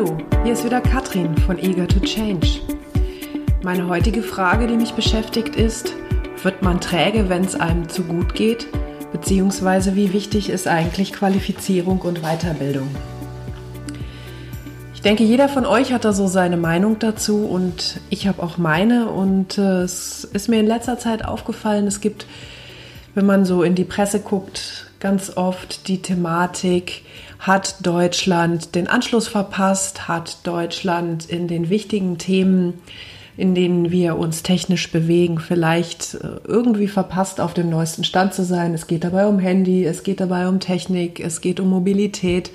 Hallo, hier ist wieder Katrin von Eager to Change. Meine heutige Frage, die mich beschäftigt, ist, wird man träge, wenn es einem zu gut geht? Beziehungsweise wie wichtig ist eigentlich Qualifizierung und Weiterbildung? Ich denke, jeder von euch hat da so seine Meinung dazu und ich habe auch meine und äh, es ist mir in letzter Zeit aufgefallen, es gibt, wenn man so in die Presse guckt, ganz oft die Thematik, hat Deutschland den Anschluss verpasst, hat Deutschland in den wichtigen Themen, in denen wir uns technisch bewegen, vielleicht äh, irgendwie verpasst, auf dem neuesten Stand zu sein. Es geht dabei um Handy, es geht dabei um Technik, es geht um Mobilität,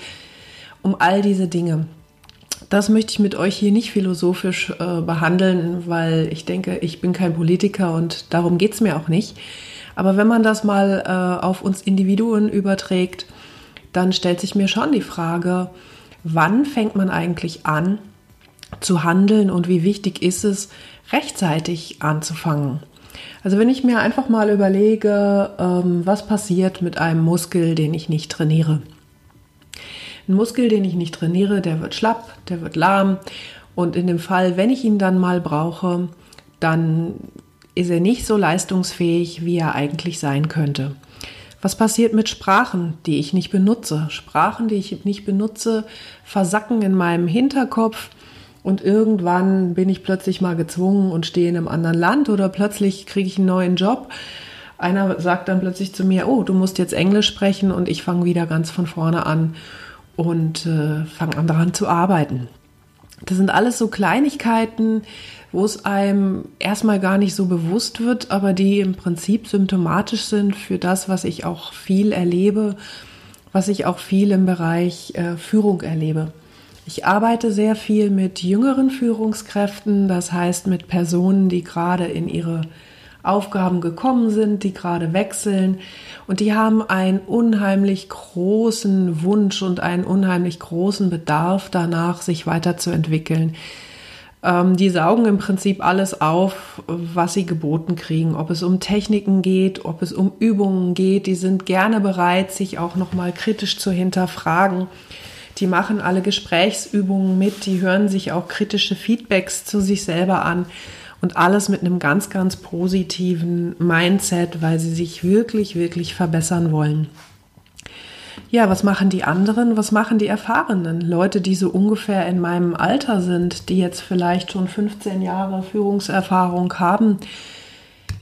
um all diese Dinge. Das möchte ich mit euch hier nicht philosophisch äh, behandeln, weil ich denke, ich bin kein Politiker und darum geht es mir auch nicht. Aber wenn man das mal äh, auf uns Individuen überträgt, dann stellt sich mir schon die Frage, wann fängt man eigentlich an zu handeln und wie wichtig ist es, rechtzeitig anzufangen. Also wenn ich mir einfach mal überlege, ähm, was passiert mit einem Muskel, den ich nicht trainiere. Ein Muskel, den ich nicht trainiere, der wird schlapp, der wird lahm und in dem Fall, wenn ich ihn dann mal brauche, dann ist er nicht so leistungsfähig, wie er eigentlich sein könnte. Was passiert mit Sprachen, die ich nicht benutze? Sprachen, die ich nicht benutze, versacken in meinem Hinterkopf und irgendwann bin ich plötzlich mal gezwungen und stehe in einem anderen Land oder plötzlich kriege ich einen neuen Job. Einer sagt dann plötzlich zu mir, oh, du musst jetzt Englisch sprechen und ich fange wieder ganz von vorne an und äh, fange an daran zu arbeiten. Das sind alles so Kleinigkeiten, wo es einem erstmal gar nicht so bewusst wird, aber die im Prinzip symptomatisch sind für das, was ich auch viel erlebe, was ich auch viel im Bereich äh, Führung erlebe. Ich arbeite sehr viel mit jüngeren Führungskräften, das heißt mit Personen, die gerade in ihre Aufgaben gekommen sind, die gerade wechseln und die haben einen unheimlich großen Wunsch und einen unheimlich großen Bedarf danach, sich weiterzuentwickeln. Ähm, die saugen im Prinzip alles auf, was sie geboten kriegen, ob es um Techniken geht, ob es um Übungen geht. Die sind gerne bereit, sich auch nochmal kritisch zu hinterfragen. Die machen alle Gesprächsübungen mit, die hören sich auch kritische Feedbacks zu sich selber an und alles mit einem ganz, ganz positiven Mindset, weil sie sich wirklich, wirklich verbessern wollen. Ja, was machen die anderen? Was machen die Erfahrenen? Leute, die so ungefähr in meinem Alter sind, die jetzt vielleicht schon 15 Jahre Führungserfahrung haben,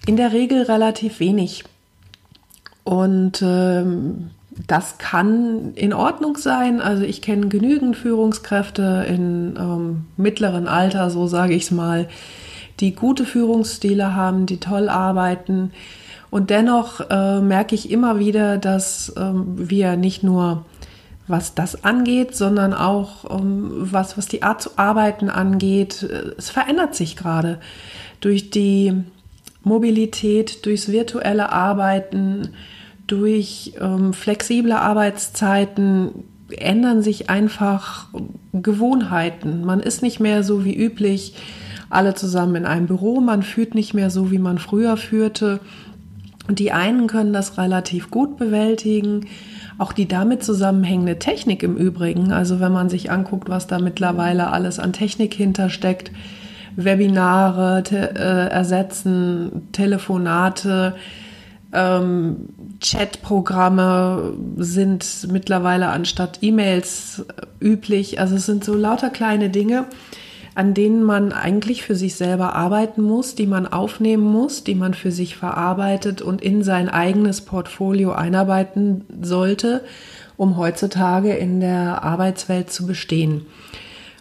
in der Regel relativ wenig. Und ähm, das kann in Ordnung sein. Also ich kenne genügend Führungskräfte in ähm, mittleren Alter, so sage ich es mal, die gute Führungsstile haben, die toll arbeiten. Und dennoch äh, merke ich immer wieder, dass ähm, wir nicht nur was das angeht, sondern auch ähm, was, was die Art zu arbeiten angeht. Äh, es verändert sich gerade durch die Mobilität, durchs virtuelle Arbeiten, durch ähm, flexible Arbeitszeiten ändern sich einfach Gewohnheiten. Man ist nicht mehr so wie üblich alle zusammen in einem Büro. Man führt nicht mehr so, wie man früher führte. Und die einen können das relativ gut bewältigen. Auch die damit zusammenhängende Technik im Übrigen. Also wenn man sich anguckt, was da mittlerweile alles an Technik hintersteckt. Webinare te äh, ersetzen, Telefonate, ähm, Chatprogramme sind mittlerweile anstatt E-Mails üblich. Also es sind so lauter kleine Dinge, an denen man eigentlich für sich selber arbeiten muss, die man aufnehmen muss, die man für sich verarbeitet und in sein eigenes Portfolio einarbeiten sollte, um heutzutage in der Arbeitswelt zu bestehen.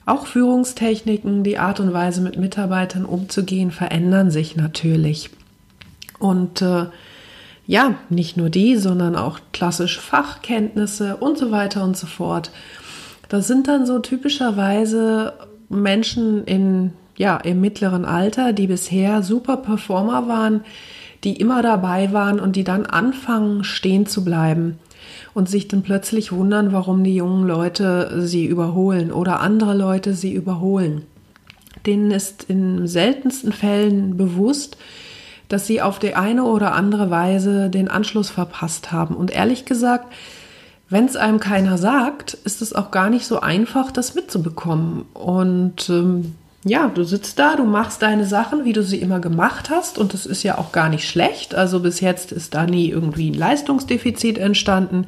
Auch Führungstechniken, die Art und Weise mit Mitarbeitern umzugehen, verändern sich natürlich. Und äh, ja, nicht nur die, sondern auch klassische Fachkenntnisse und so weiter und so fort. Das sind dann so typischerweise Menschen in, ja, im mittleren Alter, die bisher super Performer waren, die immer dabei waren und die dann anfangen, stehen zu bleiben und sich dann plötzlich wundern, warum die jungen Leute sie überholen oder andere Leute sie überholen. Denen ist in seltensten Fällen bewusst, dass sie auf die eine oder andere Weise den Anschluss verpasst haben. Und ehrlich gesagt, wenn es einem keiner sagt, ist es auch gar nicht so einfach, das mitzubekommen. Und ähm, ja, du sitzt da, du machst deine Sachen, wie du sie immer gemacht hast. Und das ist ja auch gar nicht schlecht. Also bis jetzt ist da nie irgendwie ein Leistungsdefizit entstanden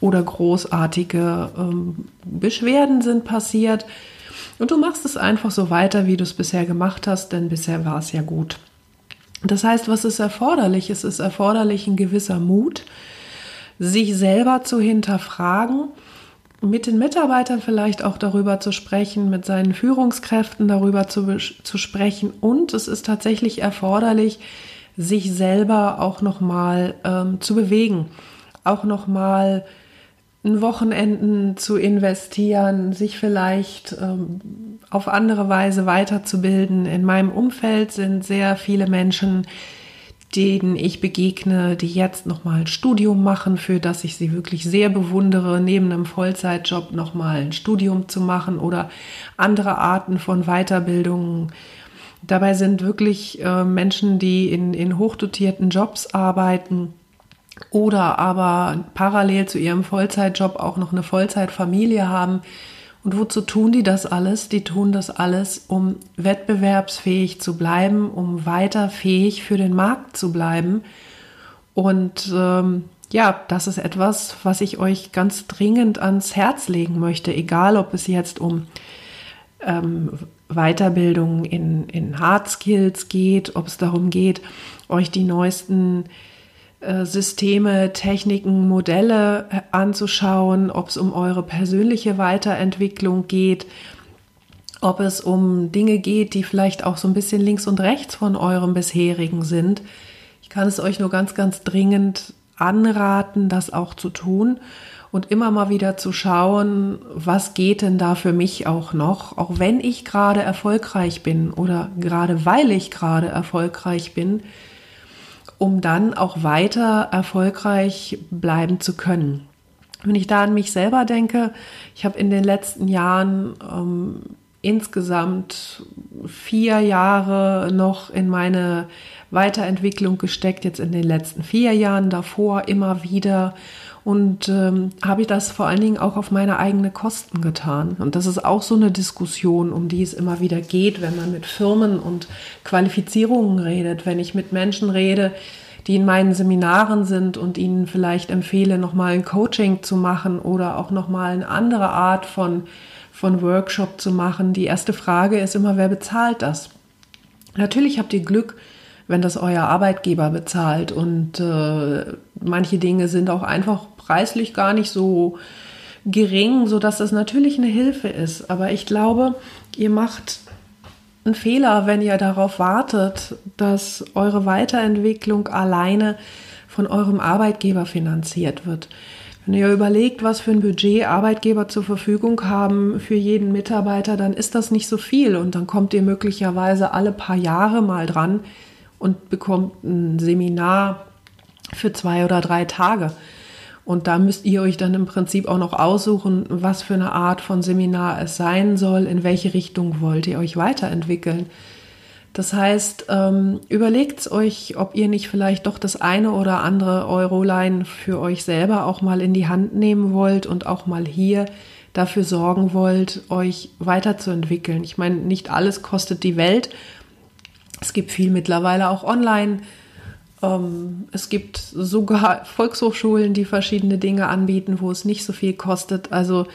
oder großartige ähm, Beschwerden sind passiert. Und du machst es einfach so weiter, wie du es bisher gemacht hast, denn bisher war es ja gut. Das heißt, was ist erforderlich? Es ist erforderlich ein gewisser Mut, sich selber zu hinterfragen, mit den Mitarbeitern vielleicht auch darüber zu sprechen, mit seinen Führungskräften darüber zu, zu sprechen. Und es ist tatsächlich erforderlich, sich selber auch nochmal ähm, zu bewegen, auch nochmal ein Wochenenden zu investieren, sich vielleicht ähm, auf andere Weise weiterzubilden. In meinem Umfeld sind sehr viele Menschen, denen ich begegne, die jetzt nochmal ein Studium machen, für das ich sie wirklich sehr bewundere, neben einem Vollzeitjob nochmal ein Studium zu machen oder andere Arten von Weiterbildungen. Dabei sind wirklich äh, Menschen, die in, in hochdotierten Jobs arbeiten oder aber parallel zu ihrem Vollzeitjob auch noch eine Vollzeitfamilie haben, und wozu tun die das alles? Die tun das alles, um wettbewerbsfähig zu bleiben, um weiter fähig für den Markt zu bleiben. Und ähm, ja, das ist etwas, was ich euch ganz dringend ans Herz legen möchte, egal ob es jetzt um ähm, Weiterbildung in, in Hard Skills geht, ob es darum geht, euch die neuesten äh, Systeme, Techniken, Modelle äh, anzuschauen, ob es um eure persönliche Weiterentwicklung geht, ob es um Dinge geht, die vielleicht auch so ein bisschen links und rechts von eurem bisherigen sind. Ich kann es euch nur ganz, ganz dringend anraten, das auch zu tun und immer mal wieder zu schauen, was geht denn da für mich auch noch, auch wenn ich gerade erfolgreich bin oder gerade weil ich gerade erfolgreich bin, um dann auch weiter erfolgreich bleiben zu können. Wenn ich da an mich selber denke, ich habe in den letzten Jahren ähm, insgesamt vier Jahre noch in meine Weiterentwicklung gesteckt, jetzt in den letzten vier Jahren davor immer wieder und ähm, habe ich das vor allen Dingen auch auf meine eigenen Kosten getan. Und das ist auch so eine Diskussion, um die es immer wieder geht, wenn man mit Firmen und Qualifizierungen redet, wenn ich mit Menschen rede, die in meinen Seminaren sind und ihnen vielleicht empfehle, nochmal ein Coaching zu machen oder auch nochmal eine andere Art von, von Workshop zu machen. Die erste Frage ist immer, wer bezahlt das? Natürlich habt ihr Glück, wenn das euer Arbeitgeber bezahlt und äh, manche Dinge sind auch einfach preislich gar nicht so gering, so dass das natürlich eine Hilfe ist. Aber ich glaube, ihr macht einen Fehler, wenn ihr darauf wartet, dass eure Weiterentwicklung alleine von eurem Arbeitgeber finanziert wird. Wenn ihr überlegt, was für ein Budget Arbeitgeber zur Verfügung haben für jeden Mitarbeiter, dann ist das nicht so viel und dann kommt ihr möglicherweise alle paar Jahre mal dran und bekommt ein Seminar für zwei oder drei Tage. Und da müsst ihr euch dann im Prinzip auch noch aussuchen, was für eine Art von Seminar es sein soll, in welche Richtung wollt ihr euch weiterentwickeln. Das heißt, ähm, überlegt euch, ob ihr nicht vielleicht doch das eine oder andere Euroline für euch selber auch mal in die Hand nehmen wollt und auch mal hier dafür sorgen wollt, euch weiterzuentwickeln. Ich meine, nicht alles kostet die Welt. Es gibt viel mittlerweile auch online es gibt sogar Volkshochschulen, die verschiedene Dinge anbieten, wo es nicht so viel kostet. Also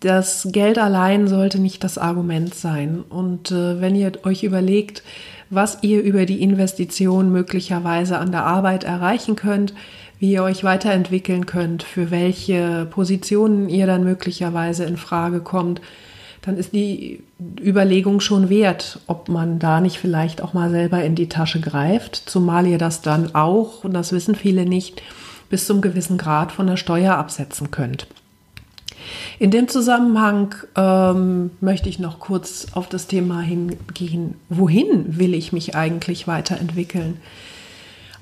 das Geld allein sollte nicht das Argument sein. Und äh, wenn ihr euch überlegt, was ihr über die Investition möglicherweise an der Arbeit erreichen könnt, wie ihr euch weiterentwickeln könnt, für welche Positionen ihr dann möglicherweise in Frage kommt, dann ist die Überlegung schon wert, ob man da nicht vielleicht auch mal selber in die Tasche greift, zumal ihr das dann auch, und das wissen viele nicht, bis zum gewissen Grad von der Steuer absetzen könnt. In dem Zusammenhang ähm, möchte ich noch kurz auf das Thema hingehen, wohin will ich mich eigentlich weiterentwickeln?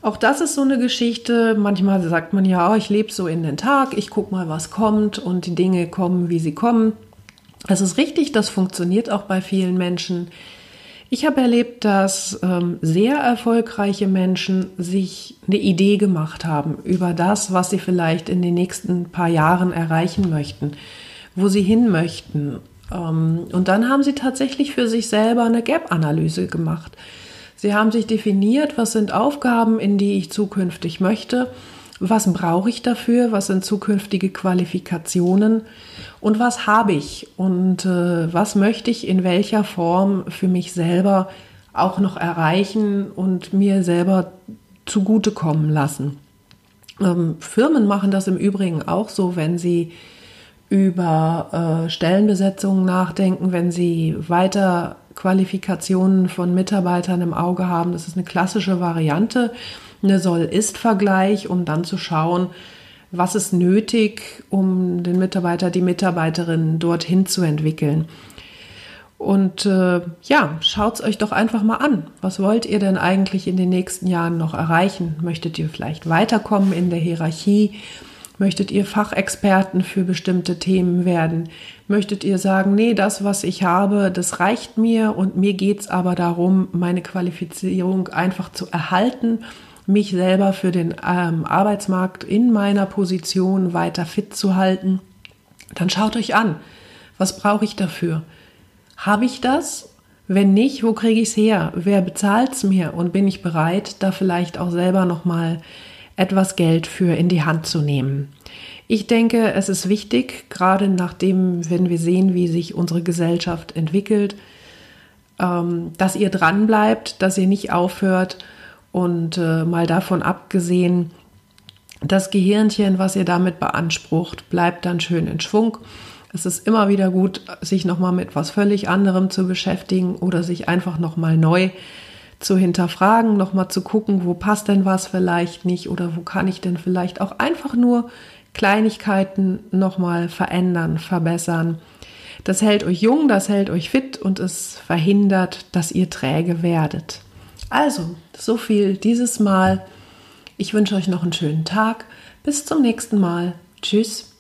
Auch das ist so eine Geschichte. Manchmal sagt man ja, oh, ich lebe so in den Tag, ich gucke mal, was kommt und die Dinge kommen, wie sie kommen. Das ist richtig, das funktioniert auch bei vielen Menschen. Ich habe erlebt, dass ähm, sehr erfolgreiche Menschen sich eine Idee gemacht haben über das, was sie vielleicht in den nächsten paar Jahren erreichen möchten, wo sie hin möchten. Ähm, und dann haben sie tatsächlich für sich selber eine Gap-Analyse gemacht. Sie haben sich definiert, was sind Aufgaben, in die ich zukünftig möchte was brauche ich dafür, was sind zukünftige Qualifikationen und was habe ich und äh, was möchte ich in welcher Form für mich selber auch noch erreichen und mir selber zugutekommen lassen. Ähm, Firmen machen das im Übrigen auch so, wenn sie über äh, Stellenbesetzungen nachdenken, wenn sie weiter Qualifikationen von Mitarbeitern im Auge haben. Das ist eine klassische Variante eine Soll-Ist-Vergleich, um dann zu schauen, was ist nötig, um den Mitarbeiter, die Mitarbeiterin dorthin zu entwickeln. Und äh, ja, schaut es euch doch einfach mal an. Was wollt ihr denn eigentlich in den nächsten Jahren noch erreichen? Möchtet ihr vielleicht weiterkommen in der Hierarchie? Möchtet ihr Fachexperten für bestimmte Themen werden? Möchtet ihr sagen, nee, das, was ich habe, das reicht mir und mir geht es aber darum, meine Qualifizierung einfach zu erhalten mich selber für den ähm, Arbeitsmarkt in meiner Position weiter fit zu halten, dann schaut euch an, was brauche ich dafür? Habe ich das? Wenn nicht, wo kriege ich es her? Wer bezahlt es mir? Und bin ich bereit, da vielleicht auch selber nochmal etwas Geld für in die Hand zu nehmen? Ich denke, es ist wichtig, gerade nachdem, wenn wir sehen, wie sich unsere Gesellschaft entwickelt, ähm, dass ihr dran bleibt, dass ihr nicht aufhört, und äh, mal davon abgesehen, das Gehirnchen, was ihr damit beansprucht, bleibt dann schön in Schwung. Es ist immer wieder gut, sich nochmal mit etwas völlig anderem zu beschäftigen oder sich einfach nochmal neu zu hinterfragen, nochmal zu gucken, wo passt denn was vielleicht nicht oder wo kann ich denn vielleicht auch einfach nur Kleinigkeiten nochmal verändern, verbessern. Das hält euch jung, das hält euch fit und es verhindert, dass ihr träge werdet. Also, so viel dieses Mal. Ich wünsche euch noch einen schönen Tag. Bis zum nächsten Mal. Tschüss.